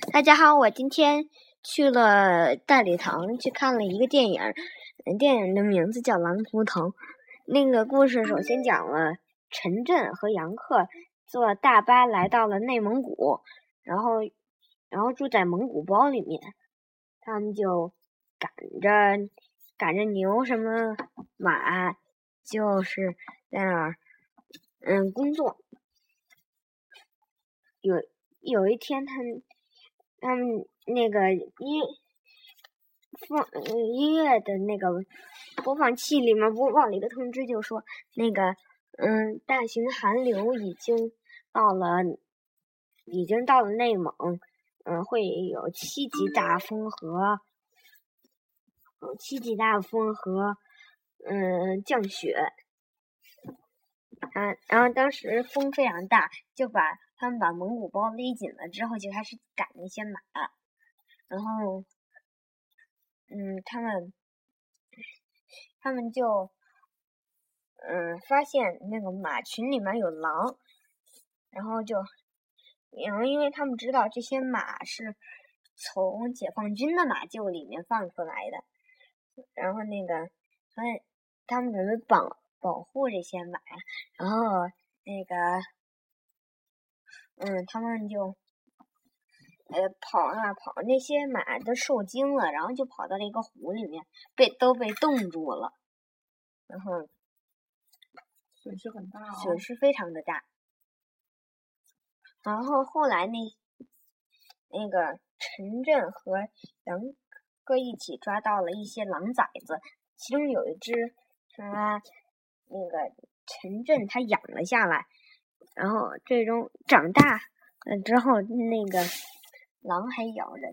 大家好，我今天去了大礼堂去看了一个电影，电影的名字叫《狼图腾》。那个故事首先讲了陈震和杨克坐大巴来到了内蒙古，然后然后住在蒙古包里面，他们就赶着赶着牛什么马，就是在那儿嗯工作。有有一天，他们。他们那个音放音乐的那个播放器里面播报了一个通知，就说那个嗯，大型寒流已经到了，已经到了内蒙，嗯，会有七级大风和七级大风和嗯降雪，嗯，然后当时风非常大，就把。他们把蒙古包勒紧了之后，就开始赶那些马，然后，嗯，他们，他们就，嗯，发现那个马群里面有狼，然后就，然后因为他们知道这些马是从解放军的马厩里面放出来的，然后那个，他们他们准备保保护这些马，然后那个。嗯，他们就，呃，跑啊跑，那些马都受惊了，然后就跑到了一个湖里面，被都被冻住了，然后损失很大，损失非常的大。然后后来那那个陈震和杨哥一起抓到了一些狼崽子，其中有一只他那个陈震他养了下来。然后最终长大了之后，那个狼还咬人，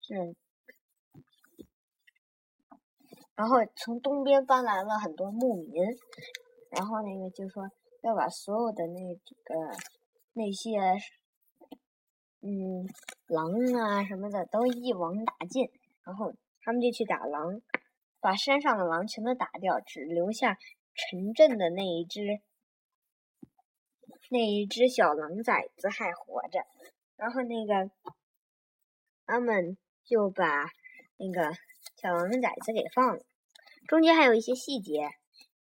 是。然后从东边搬来了很多牧民，然后那个就说要把所有的那个那些嗯狼啊什么的都一网打尽，然后他们就去打狼，把山上的狼全都打掉，只留下城镇的那一只。那一只小狼崽子还活着，然后那个他们就把那个小狼崽子给放了。中间还有一些细节，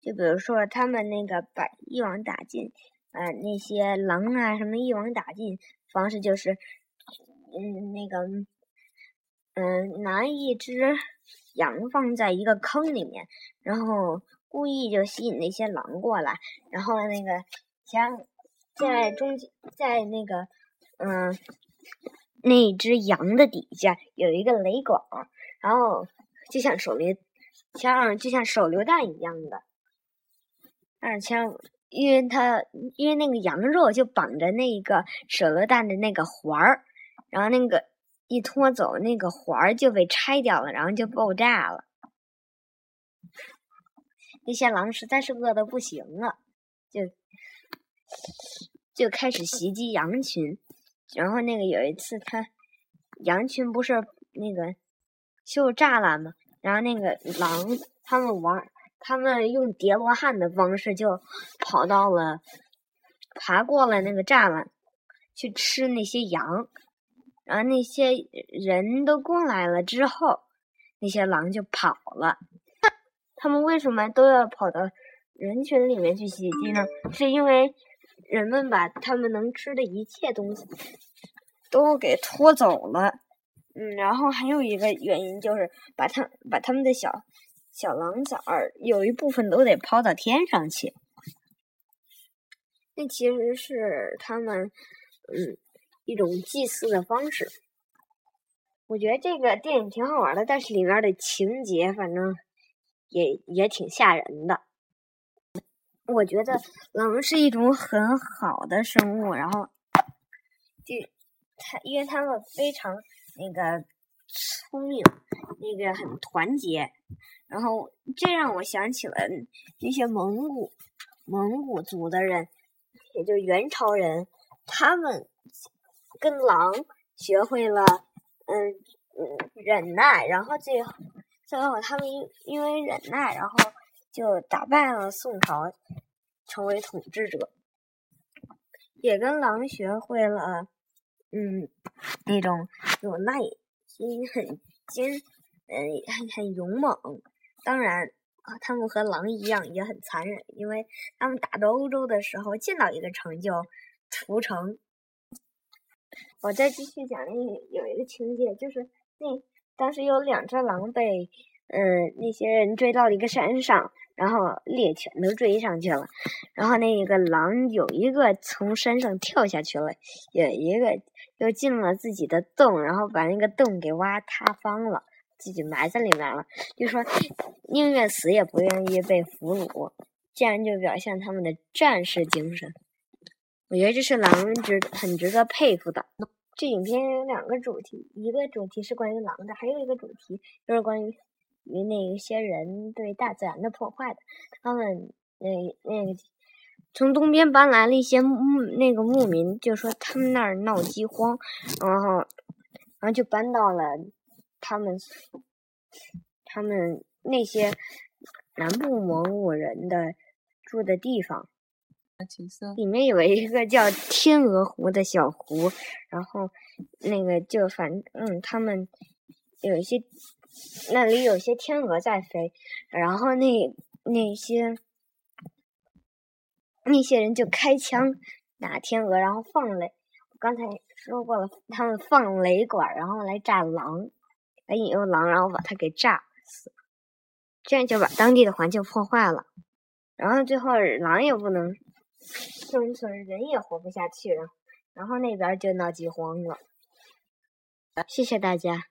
就比如说他们那个把一网打尽，呃，那些狼啊什么一网打尽方式就是，嗯，那个，嗯，拿一只羊放在一个坑里面，然后故意就吸引那些狼过来，然后那个像。在中间，在那个，嗯，那只羊的底下有一个雷管，然后就像手榴，像就像手榴弹一样的。二枪，因为它因为那个羊肉就绑着那个手榴弹的那个环儿，然后那个一拖走，那个环儿就被拆掉了，然后就爆炸了。那些狼实在是饿的不行了，就。就开始袭击羊群，然后那个有一次，他羊群不是那个修栅栏吗？然后那个狼他们玩，他们用叠罗汉的方式就跑到了，爬过了那个栅栏，去吃那些羊。然后那些人都过来了之后，那些狼就跑了。他们为什么都要跑到人群里面去袭击呢？是因为。人们把他们能吃的一切东西都给拖走了，嗯，然后还有一个原因就是把他把他们的小小狼崽儿有一部分都得抛到天上去，那其实是他们嗯一种祭祀的方式。我觉得这个电影挺好玩的，但是里面的情节反正也也挺吓人的。我觉得狼是一种很好的生物，然后就它，因为它们非常那个聪明，那个很团结，然后这让我想起了那些蒙古蒙古族的人，也就元朝人，他们跟狼学会了嗯嗯忍耐，然后最后最后他们因因为忍耐，然后。就打败了宋朝，成为统治者，也跟狼学会了嗯，那种有耐心、很坚，呃，很很勇猛。当然，他们和狼一样也很残忍，因为他们打到欧洲的时候，见到一个城就屠城。我再继续讲，那有一个情节，就是那当时有两只狼被，嗯，那些人追到了一个山上，然后猎犬都追上去了，然后那一个狼有一个从山上跳下去了，有一个又进了自己的洞，然后把那个洞给挖塌方了，自己埋在里面了，就说宁愿死也不愿意被俘虏，这样就表现他们的战士精神。我觉得这是狼值很值得佩服的。这影片有两个主题，一个主题是关于狼的，还有一个主题就是关于于那一些人对大自然的破坏的。他们那那个从东边搬来了一些牧那个牧民，就说他们那儿闹饥荒，然后然后就搬到了他们他们那些南部蒙古人的住的地方。里面有一个叫天鹅湖的小湖，然后那个就反嗯，他们有一些那里有些天鹅在飞，然后那那些那些人就开枪打天鹅，然后放雷。我刚才说过了，他们放雷管，然后来炸狼，来引诱狼，然后把它给炸死，这样就把当地的环境破坏了。然后最后狼也不能。生存人也活不下去了，然后那边就闹饥荒了。谢谢大家。